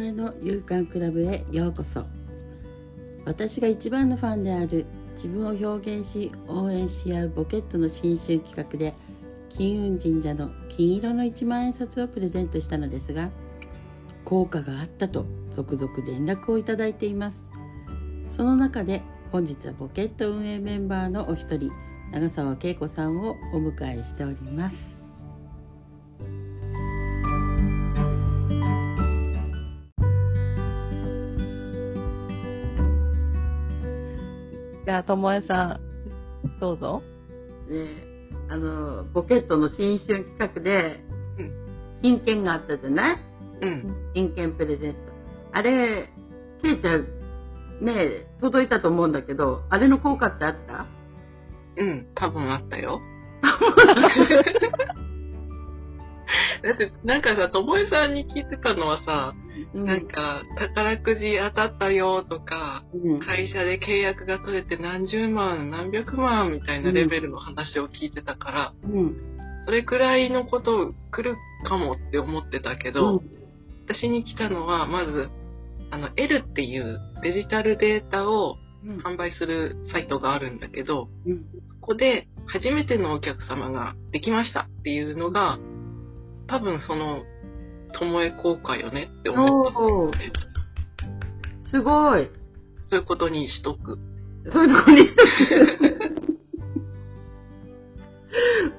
えの勇敢クラブへようこそ。私が一番のファンである自分を表現し応援し合うボケットの新春企画で金運神社の金色の一万円札をプレゼントしたのですが効果があったと続々連絡をいただいています。その中で本日はボケット運営メンバーのお一人長澤恵子さんをお迎えしております。じゃあ、ともえさん、どうぞ。ねあのボケットの新春企画でうん金券があったじゃない？うん。金券プレゼントあれケイちゃんね届いたと思うんだけどあれの効果ってあった？うん。多分あったよ。だって、なんかさ、ともえさんに聞いてたのはさ、なんか、宝くじ当たったよとか、うん。会社で契約が取れて何十万、何百万みたいなレベルの話を聞いてたから、うん。それくらいのこと来るかもって思ってたけど、うん。私に来たのは、まず、あの、L っていうデジタルデータをうん。販売するサイトがあるんだけど、うん。ここで初めてのお客様ができましたっていうのが、多分その、ともえ効果よねって思っ。すごいそういうことにしとく。そういうとこにも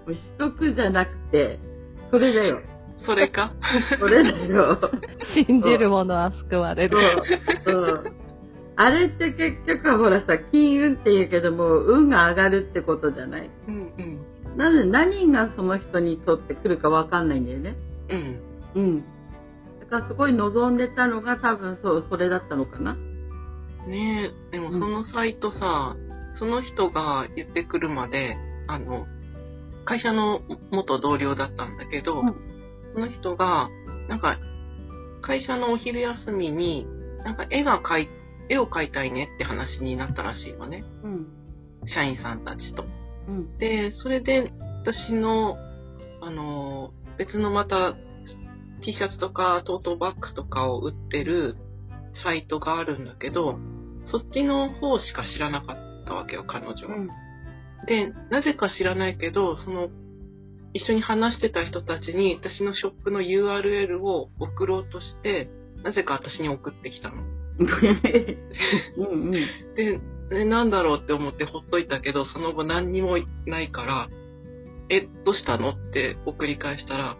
うしとくじゃなくてそれだよそれか？それだよ信じる者は救われる。そうそうあれって結局はほらさ金運って言うけども運が上がるってことじゃない？うんうん。なので何がその人にとってくるかわかんないんだよねうん。うん。だからすごい望んでたのが多分そうそれだったのかな。ねえ、でもそのサイトさ、その人が言ってくるまで、あの、会社の元同僚だったんだけど、うん。その人が、なんか、会社のお昼休みに、なんか絵が描い、絵を描いたいねって話になったらしいのね。うん。社員さんたちと。うん。で、それで私の、あの、別のまた T シャツとかトートバッグとかを売ってるサイトがあるんだけど、そっちの方しか知らなかったわけよ、彼女は。うんで、なぜか知らないけど、その、一緒に話してた人たちに私のショップの URL を送ろうとして、なぜか私に送ってきたの。うんうんで、えなんだろうって思ってほっといたけど、その後何にもないから、え、どうしたのって送り返したら、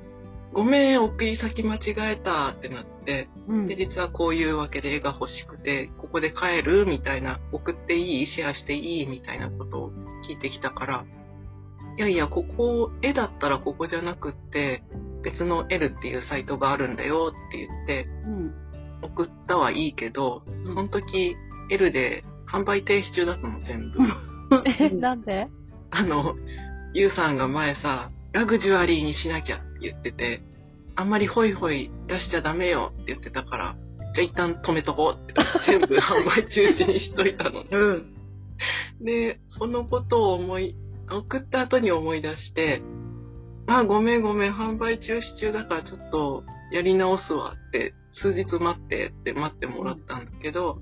ごめん、送り先間違えたってなって、うん。で、実はこういうわけで絵が欲しくて、ここで帰るみたいな、送っていいシェアしていいみたいなことを聞いてきたから、いやいや、ここ、絵だったらここじゃなくって、別の L っていうサイトがあるんだよって言って、うん送ったはいいけど、その時 L で販売停止中だったの全部。え、なんで？あの、ゆうさんが前さ、ラグジュアリーにしなきゃって言ってて、あんまりホイホイ出しちゃダメよって言ってたから、じゃあ一旦止めとこうって全部販売中止にしといたの。うんで、そのことを思い、送った後に思い出して、あ、ごめんごめん、販売中止中だからちょっとやり直すわって、数日待ってって待ってもらったんだけど、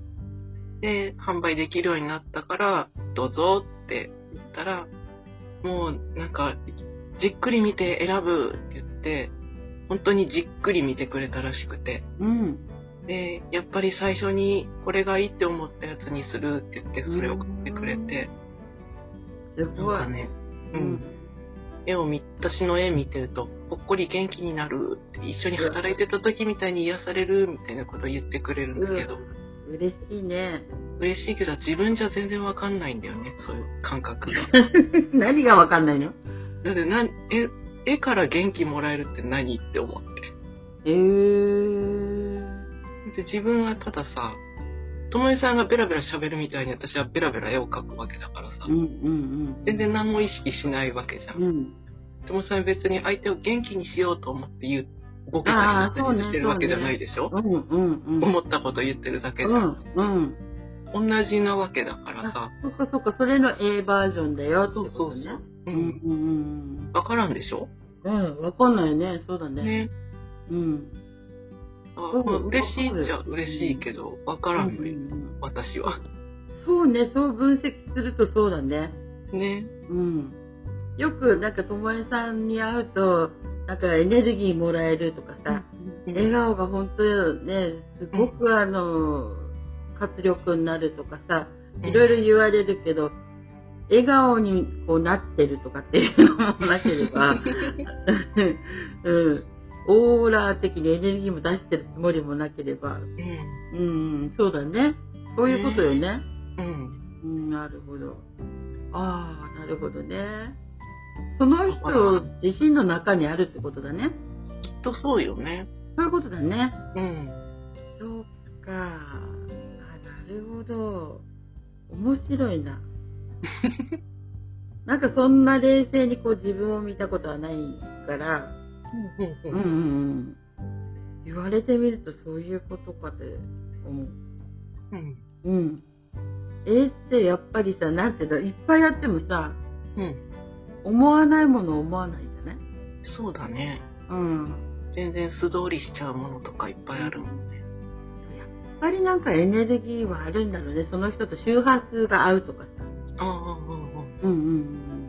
で、販売できるようになったから、どうぞって言ったら、もうなんか、じっくり見て選ぶって言って、本当にじっくり見てくれたらしくて、うん。で、やっぱり最初にこれがいいって思ったやつにするって言って、それを送ってくれて、すごい。かね、ううん。ん、絵を見、私の絵見てると、ほっこり元気になるって、一緒に働いてた時みたいに癒されるみたいなことを言ってくれるんだけど、嬉しいね。嬉しいけど自分じゃ全然わかんないんだよね、そういう感覚が。何がわかんないの？だってなん、絵、絵から元気もらえるって何って思って。えー、で自分はたださ、ともえさんがベラベラ喋るみたいに私はベラベラ絵を描くわけだからさう、んうん全然何も意識しないわけじゃんうん。うんともさんは別に相手を元気にしようと思って言う、ボケたりしてるわけじゃないでしょ、うんうんうん思ったこと言ってるだけじゃん。うんうん同じなわけだからさ。そっかそっかそれの A バージョンだよそうそうそう。う。うんんうんわからんでしょ？うんうんわかんないねそうだねね。うんあ嬉しいっちゃ嬉しいけど、わからんのよ、うん私は。そうね、そう分析するとそうだね。ね。うん。よく、なんか、ともえさんに会うと、なんかエネルギーもらえるとかさ、笑顔が本当よね、すごくあの、活力になるとかさ、いろいろ言われるけど、笑顔にこうなってるとかっていうのもなければ、うん、オーラ的にエネルギーも出してるつもりもなければ、うん。うん、そうだね。そういうことよね。うん。うん、なるほど。ああ、なるほどね。その人自身の中にあるってことだね。きっとそうよね。そういうことだね。うん。そうか。あ、なるほど。面白いな。なんかそんな冷静にこう自分を見たことはないから、うんうんうん。言われてみるとそういうことかって思う。うん。うん。絵ってやっぱりさ、なんていうの、いっぱいあってもさ、うん。思わないもの思わないじゃない？そうだね。うん。全然素通りしちゃうものとかいっぱいあるもんね。やっぱりなんかエネルギーはあるんだろうね。その人と周波数が合うとかさ。ああ、うんうんうん。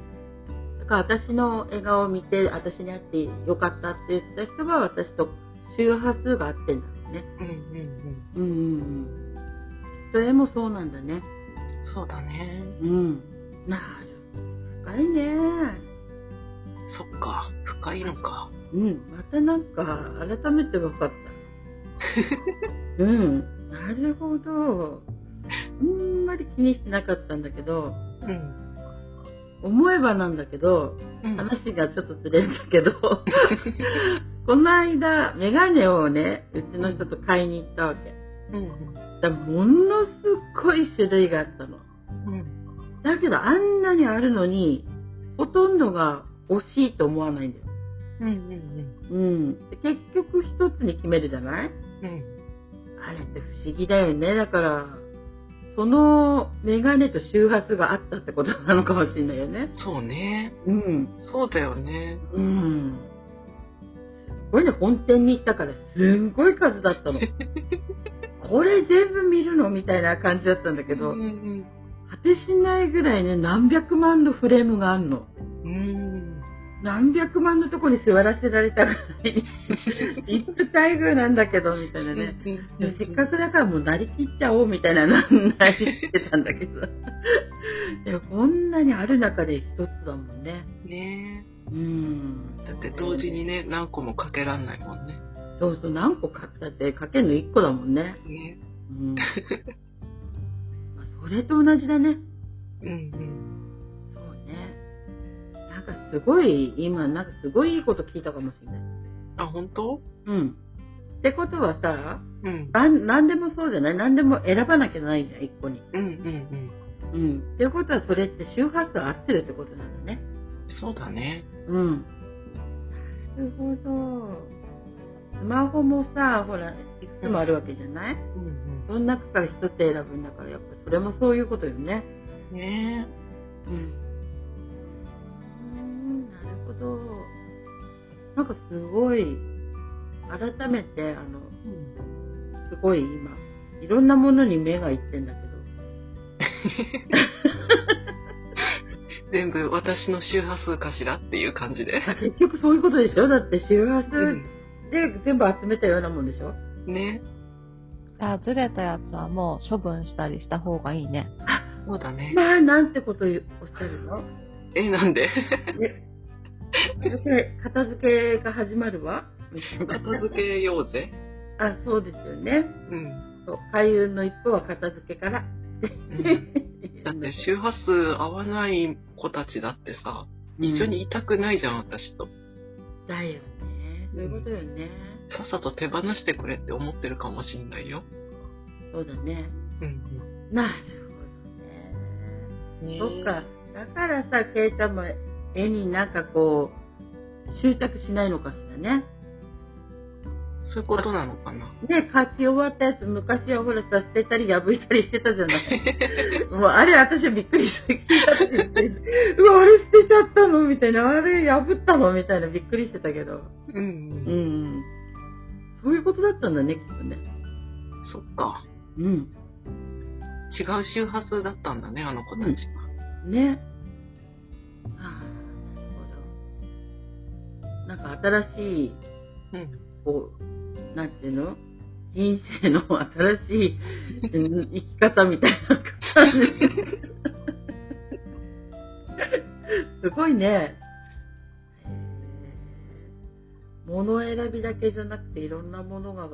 だから私の笑顔を見て、私に会ってよかったって言った人は私と周波数が合ってんだろうね。うん。うんうんうん。うん。それもそうなんだね。そうだね。うん。なる。深いね。そっか。深いのか。うん。またなんか改めて分かった。うん。なるほど。あんまり気にしてなかったんだけど、うん。思えばなんだけど、うん。話がちょっとずれるんだけど、この間、メガネをね、うちの人と買いに行ったわけ。うん。だものすごい種類があったの。うん。だけどあんなにあるのに、ほとんどが惜しいと思わないんだよ。うん。うん。うん。で結局一つに決めるじゃない？うん。あれって不思議だよね。だから、そのメガネと周波数があったってことなのかもしれないよね。そうね。うん。そうだよね。うん。すごいね、本店に行ったからすんごい数だったの。これ全部見るのみたいな感じだったんだけど、うん。果てしないぐらいね、何百万のフレームがあんの。うん。何百万のとこに座らせられたぐらい、一夫待遇なんだけど、みたいなね。せっかくだからもうなりきっちゃおうみたいなななりしてたんだけど。でもこんなにある中で一つだもんね。ねうん。だって同時にね、何個もかけらんないもんね。そうそう、何個買ったってかけるの1個だもんね。ね。うん。まあそれと同じだね。うんうん。かすごい、今、なんかすごいいいこと聞いたかもしれない。あ、本当？うん。ってことはさ、うん。なん、なんでもそうじゃない？何でも選ばなきゃないじゃん、1個に。うんうんうん。うん。っていうことはそれって周波数合ってるってことなんだね。そうだね。うん。なるほど。スマホもさ、ほら、いくつもあるわけじゃない？うんその中から一つ選ぶんだから、やっぱそれもそういうことよね。うん。ねうん。うん、なんかすごい、改めて、あの、うん。すごい今、いろんなものに目がいってんだけど。全部私の周波数かしらっていう感じで。結局そういうことでしょ？だって周波う数ん。で全部集めたようなもんでしょ？ね。あ、ずれたやつはもう処分したりした方がいいね。そうだね。まあ、なんてことおっしゃるの？え、なんで？片付け片付けが始まるわ。片付けようぜ。あ、そうですよね。うん。そう開運の一歩は片付けから。うん、だって周波数合わない子たちだってさ、一緒にいたくないじゃん、私と。だよね。そういうことよね。さっさと手放してくれって思ってるかもしんないよ。そうだね。うんなるうん。ねほどね。そっか。だからさ、ケイちゃんも絵になんかこう、執着しないのかしらね。そういうことなのかな。ね、書き終わったやつ、昔はほらさ、捨てたり破いたりしてたじゃない。もうあれ私はびっくりして聞いた時に、うわ、あれ捨てちゃったのみたいな、あれ破ったのみたいなびっくりしてたけど。うんう。ん。そういうことだったんだね、きっとね。そっか。うん。違う周波数だったんだね、あの子たちは。ね。ああ、なんか新しい、うん。こう、なんていうの？人生の新しいうん生き方みたいな感じ。すごいね。物選びだけじゃなくていろんなものが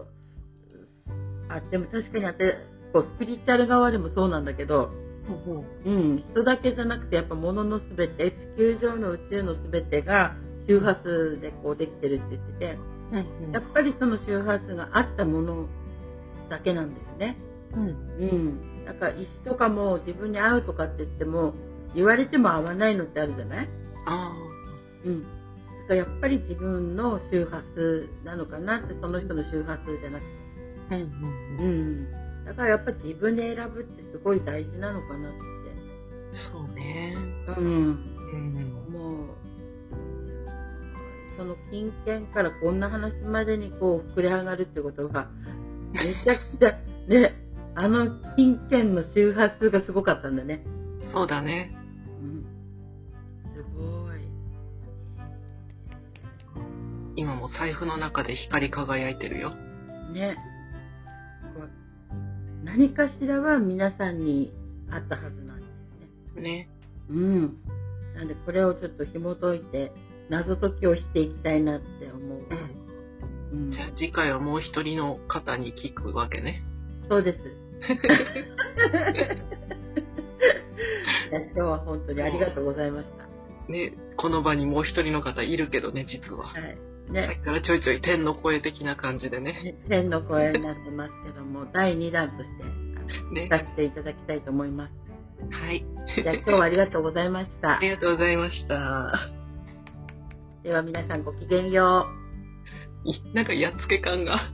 あでも確かにあってこうスピリチュアル側でもそうなんだけど、ほうほううん、人だけじゃなくてやっぱ物のすべて地球上の宇宙のすべてが周波数でこうできてるって言っててうんやっぱりその周波数があったものだけなんですね。うん。うん。だから石とかも自分に合うとかって言っても言われても合わないのってあるじゃない？あうん。だからやっぱり自分の周波数なのかなってその人の周波数じゃなくて。あ。うんうんううん。ん。だからやっぱ自分で選ぶってすごい大事なのかなって。そうね。うん。うん。もう、その金券からこんな話までにこう膨れ上がるってことは、めちゃくちゃ、ね、あの金券の周波数がすごかったんだね。そうだね。うん。すごい。今も財布の中で光り輝いてるよ。ね。何かしらは皆さんにあったはずなんですね。ね。うん。なんでこれをちょっと紐解いて、謎解きをしていきたいなって思う。うん。うんじゃあ次回はもう一人の方に聞くわけね。そうです。いや今日は本当にありがとうございました。ね。この場にもう一人の方いるけどね、実は。はい。さっね、きからちょいちょい天の声的な感じでね。天の声になってますけども、第2弾としてね聞かせていただきたいと思います。はい。じゃあ今日はありがとうございましたあ。りがとうございました。では皆さんごきげんよう。なんかやっつけ感が。